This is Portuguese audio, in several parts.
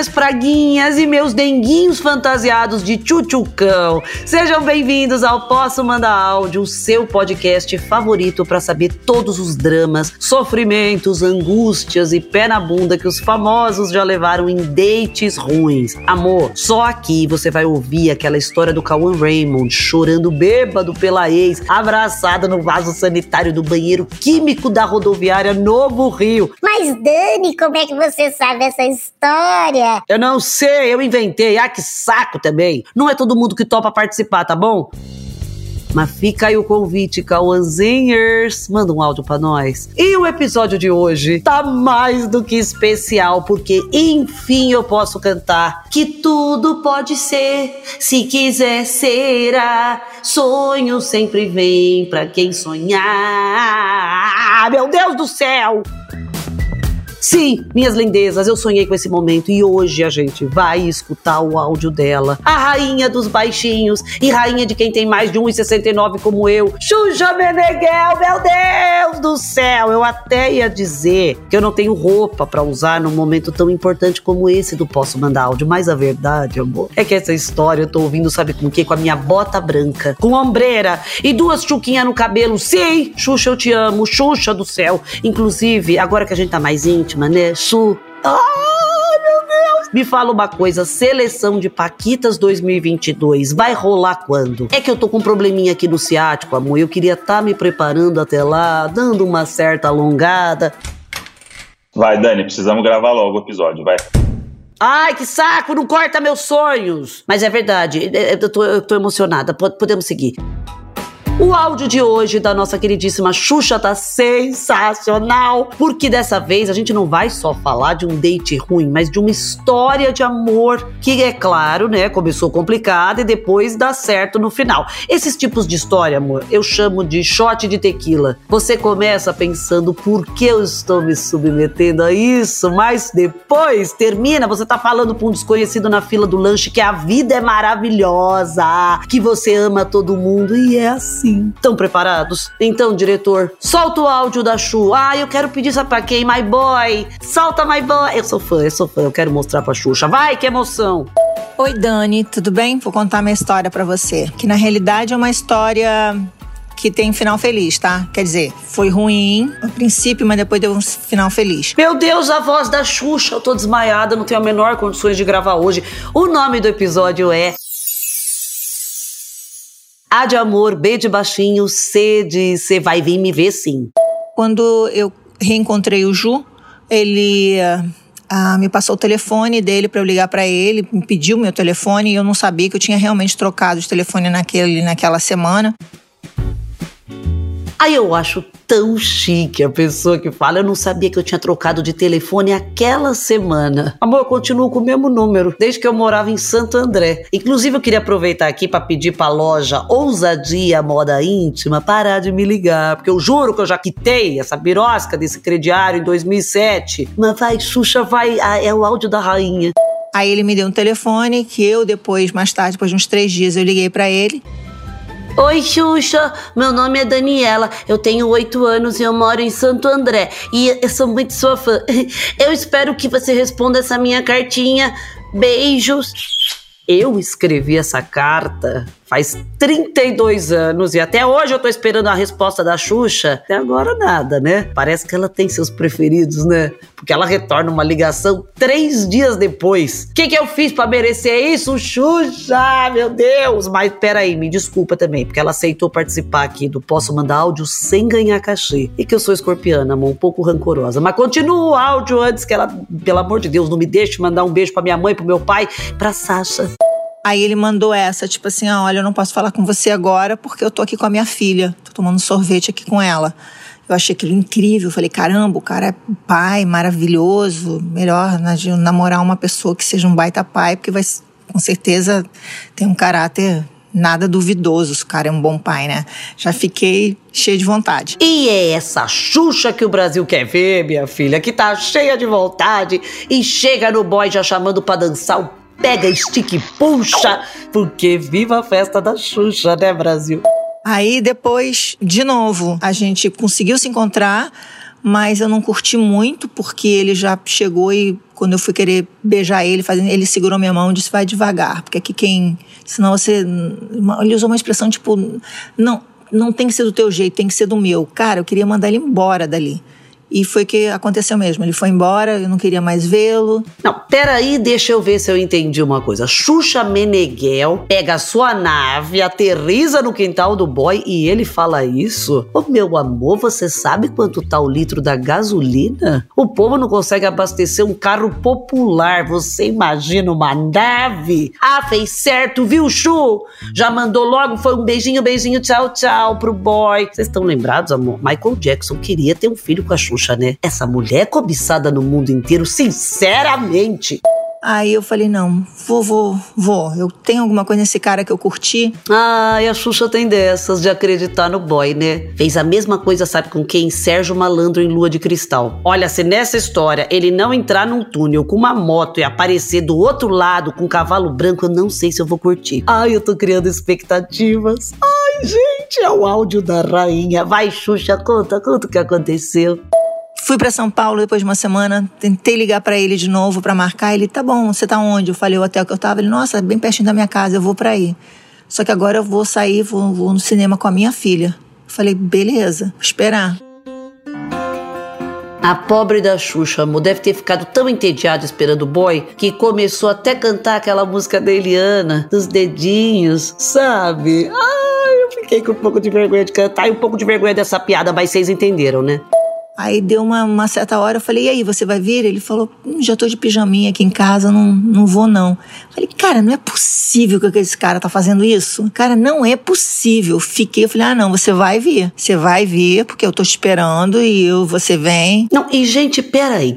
minhas praguinhas e meus denguinhos fantasiados de tchutchucão. Sejam bem-vindos ao Posso Mandar Áudio, o seu podcast favorito para saber todos os dramas, sofrimentos, angústias e pé na bunda que os famosos já levaram em dates ruins. Amor, só aqui você vai ouvir aquela história do Cauã Raymond chorando bêbado pela ex, abraçada no vaso sanitário do banheiro químico da rodoviária Novo Rio. Mas Dani, como é que você sabe essa história? Eu não sei, eu inventei. Ah, que saco também. Não é todo mundo que topa participar, tá bom? Mas fica aí o convite, Cauãzingers. Manda um áudio pra nós. E o episódio de hoje tá mais do que especial, porque enfim eu posso cantar que tudo pode ser, se quiser será. Sonho sempre vem pra quem sonhar. Meu Deus do céu! Sim, minhas lindezas, eu sonhei com esse momento e hoje a gente vai escutar o áudio dela. A rainha dos baixinhos e rainha de quem tem mais de 1,69 como eu, Xuxa Meneghel, meu Deus do céu! Eu até ia dizer que eu não tenho roupa para usar num momento tão importante como esse do Posso Mandar Áudio, mas a verdade, amor, é que essa história eu tô ouvindo, sabe com o quê? Com a minha bota branca, com ombreira e duas chuquinhas no cabelo. Sim, Xuxa, eu te amo, Xuxa do céu. Inclusive, agora que a gente tá mais íntimo, Ai, meu Deus! Me fala uma coisa, seleção de Paquitas 2022 vai rolar quando? É que eu tô com um probleminha aqui no ciático, amor. Eu queria estar tá me preparando até lá, dando uma certa alongada. Vai, Dani, precisamos gravar logo o episódio, vai. Ai, que saco, não corta meus sonhos! Mas é verdade, é, eu tô, eu tô emocionada, podemos seguir. O áudio de hoje da nossa queridíssima Xuxa tá sensacional, porque dessa vez a gente não vai só falar de um date ruim, mas de uma história de amor que é claro, né, começou complicada e depois dá certo no final. Esses tipos de história, amor, eu chamo de shot de tequila. Você começa pensando por que eu estou me submetendo a isso, mas depois termina, você tá falando pra um desconhecido na fila do lanche que a vida é maravilhosa, que você ama todo mundo e é assim Sim. Estão preparados? Então, diretor, solta o áudio da Chu. Ah, eu quero pedir isso pra quem? My boy. Solta my boy. Eu sou fã, eu sou fã. Eu quero mostrar pra Xuxa. Vai, que emoção. Oi, Dani, tudo bem? Vou contar minha história para você. Que na realidade é uma história que tem final feliz, tá? Quer dizer, foi ruim no princípio, mas depois deu um final feliz. Meu Deus, a voz da Xuxa, eu tô desmaiada, não tenho a menor condições de gravar hoje. O nome do episódio é a de amor, B de baixinho, C de você vai vir me ver sim. Quando eu reencontrei o Ju, ele ah, me passou o telefone dele para eu ligar para ele, me pediu meu telefone e eu não sabia que eu tinha realmente trocado de telefone naquele, naquela semana. Aí eu acho tão chique a pessoa que fala: Eu não sabia que eu tinha trocado de telefone aquela semana. Amor, eu continuo com o mesmo número, desde que eu morava em Santo André. Inclusive, eu queria aproveitar aqui para pedir pra loja Ousadia Moda Íntima parar de me ligar, porque eu juro que eu já quitei essa birosca desse crediário em 2007. Mas vai, Xuxa, vai, ah, é o áudio da rainha. Aí ele me deu um telefone que eu depois, mais tarde, depois de uns três dias, eu liguei para ele. Oi, Xuxa. Meu nome é Daniela. Eu tenho oito anos e eu moro em Santo André. E eu sou muito sua fã. Eu espero que você responda essa minha cartinha. Beijos. Eu escrevi essa carta faz 32 anos e até hoje eu tô esperando a resposta da Xuxa. Até agora nada, né? Parece que ela tem seus preferidos, né? Porque ela retorna uma ligação três dias depois. O que, que eu fiz para merecer isso, Xuxa? Meu Deus! Mas peraí, me desculpa também, porque ela aceitou participar aqui do Posso Mandar Áudio sem ganhar cachê. E que eu sou escorpiana, amor, um pouco rancorosa. Mas continua o áudio antes que ela, pelo amor de Deus, não me deixe mandar um beijo para minha mãe, pro meu pai, pra Sasha. Aí ele mandou essa, tipo assim: ah, olha, eu não posso falar com você agora porque eu tô aqui com a minha filha, tô tomando sorvete aqui com ela. Eu achei aquilo incrível, falei: caramba, o cara é pai, maravilhoso, melhor namorar uma pessoa que seja um baita pai, porque vai, com certeza tem um caráter nada duvidoso, o cara é um bom pai, né? Já fiquei cheia de vontade. E é essa Xuxa que o Brasil quer ver, minha filha, que tá cheia de vontade e chega no boy já chamando pra dançar o pega, estica e puxa, porque viva a festa da Xuxa, né, Brasil? Aí depois, de novo, a gente conseguiu se encontrar mas eu não curti muito porque ele já chegou e quando eu fui querer beijar ele, ele segurou minha mão e disse vai devagar, porque aqui quem, senão você, ele usou uma expressão tipo, não, não tem que ser do teu jeito, tem que ser do meu. Cara, eu queria mandar ele embora dali. E foi que aconteceu mesmo. Ele foi embora, eu não queria mais vê-lo. Não, peraí, deixa eu ver se eu entendi uma coisa. Xuxa Meneghel pega a sua nave, aterriza no quintal do boy e ele fala isso? Ô oh, meu amor, você sabe quanto tá o litro da gasolina? O povo não consegue abastecer um carro popular. Você imagina uma nave? Ah, fez certo, viu, Chu? Já mandou logo, foi um beijinho, beijinho, tchau, tchau pro boy. Vocês estão lembrados, amor? Michael Jackson queria ter um filho com a Xuxa né? Essa mulher é cobiçada no mundo inteiro, sinceramente. Aí eu falei, não, vou, vou, vou. Eu tenho alguma coisa nesse cara que eu curti. Ah, e a Xuxa tem dessas de acreditar no boy, né? Fez a mesma coisa, sabe com quem? Sérgio Malandro em Lua de Cristal. Olha, se nessa história ele não entrar num túnel com uma moto e aparecer do outro lado com um cavalo branco, eu não sei se eu vou curtir. Ai, eu tô criando expectativas. Ai, gente, é o áudio da rainha. Vai, Xuxa, conta, conta o que aconteceu. Fui para São Paulo depois de uma semana, tentei ligar para ele de novo para marcar. Ele, tá bom, você tá onde? Eu falei o hotel que eu tava. Ele, nossa, bem pertinho da minha casa, eu vou para aí. Só que agora eu vou sair, vou, vou no cinema com a minha filha. Eu falei, beleza, vou esperar. A pobre da Xuxa, amor, deve ter ficado tão entediada esperando o boy que começou até a cantar aquela música da Eliana, dos dedinhos, sabe? Ai, eu fiquei com um pouco de vergonha de cantar e um pouco de vergonha dessa piada, mas vocês entenderam, né? Aí deu uma, uma, certa hora, eu falei, e aí, você vai vir? Ele falou, hum, já tô de pijaminha aqui em casa, não, não vou não. Eu falei, cara, não é possível que esse cara tá fazendo isso. Cara, não é possível. Fiquei, eu falei, ah não, você vai vir. Você vai vir, porque eu tô esperando e eu, você vem. Não, e gente, peraí.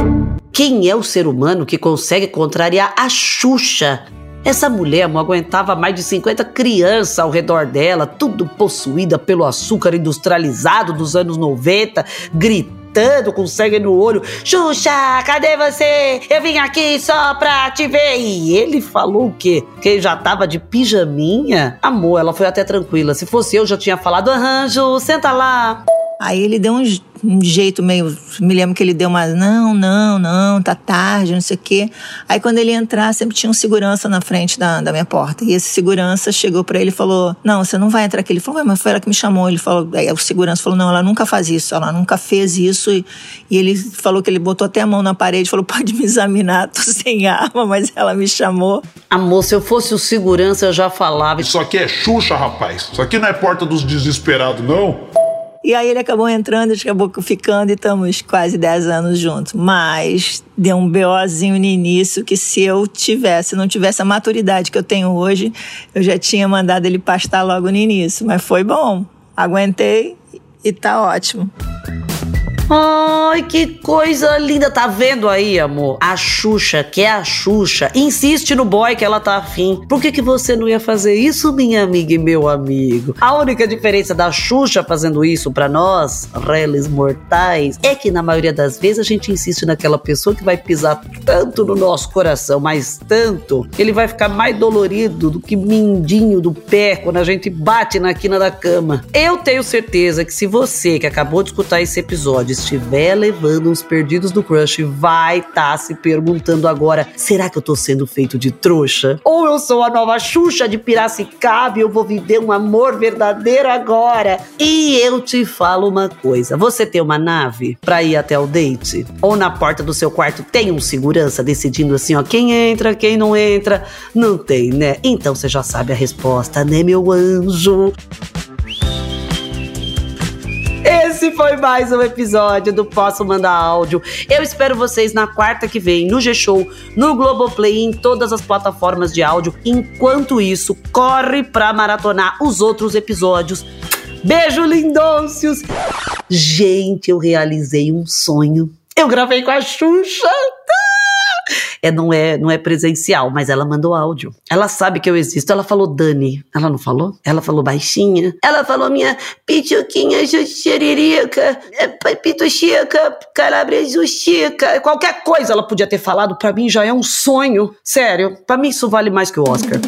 Quem é o ser humano que consegue contrariar a Xuxa? Essa mulher não aguentava mais de 50 crianças ao redor dela, tudo possuída pelo açúcar industrializado dos anos 90, gritando gritando com sangue no olho: Xuxa, cadê você? Eu vim aqui só pra te ver. E ele falou o quê? Que ele já tava de pijaminha? Amor, ela foi até tranquila. Se fosse eu, já tinha falado: arranjo, senta lá. Aí ele deu uns um jeito meio. Me lembro que ele deu uma. Não, não, não, tá tarde, não sei o quê. Aí quando ele entrar, sempre tinha um segurança na frente da, da minha porta. E esse segurança chegou para ele e falou: Não, você não vai entrar aqui. Ele falou: Mas foi ela que me chamou. Ele falou: aí O segurança falou: Não, ela nunca faz isso, ela nunca fez isso. E, e ele falou que ele botou até a mão na parede falou: Pode me examinar, tô sem arma, mas ela me chamou. Amor, se eu fosse o segurança, eu já falava. Isso aqui é Xuxa, rapaz. Isso aqui não é porta dos desesperados, não. E aí ele acabou entrando, a gente acabou ficando e estamos quase 10 anos juntos. Mas deu um BOzinho no início que se eu tivesse, não tivesse a maturidade que eu tenho hoje, eu já tinha mandado ele pastar logo no início. Mas foi bom. Aguentei e tá ótimo. Ai, que coisa linda. Tá vendo aí, amor? A Xuxa, que é a Xuxa, insiste no boy que ela tá afim. Por que, que você não ia fazer isso, minha amiga e meu amigo? A única diferença da Xuxa fazendo isso para nós, réis mortais, é que na maioria das vezes a gente insiste naquela pessoa que vai pisar tanto no nosso coração, mas tanto, ele vai ficar mais dolorido do que mindinho do pé quando a gente bate na quina da cama. Eu tenho certeza que se você que acabou de escutar esse episódio estiver levando uns perdidos do crush, vai estar tá se perguntando agora: será que eu tô sendo feito de trouxa? Ou eu sou a nova Xuxa de Piracicaba e eu vou viver um amor verdadeiro agora? E eu te falo uma coisa: você tem uma nave pra ir até o date? Ou na porta do seu quarto tem um segurança decidindo assim, ó, quem entra, quem não entra? Não tem, né? Então você já sabe a resposta, né, meu anjo? Esse foi mais um episódio do Posso Mandar Áudio. Eu espero vocês na quarta que vem, no G-Show, no Globoplay, em todas as plataformas de áudio. Enquanto isso, corre pra maratonar os outros episódios. Beijo, lindôncios! Gente, eu realizei um sonho. Eu gravei com a Xuxa é, não é não é presencial, mas ela mandou áudio. Ela sabe que eu existo. Ela falou Dani. Ela não falou? Ela falou baixinha. Ela falou minha pituquinha xeririca, é, pituxica, calabria justica. Qualquer coisa ela podia ter falado. Para mim já é um sonho. Sério. Para mim isso vale mais que o Oscar.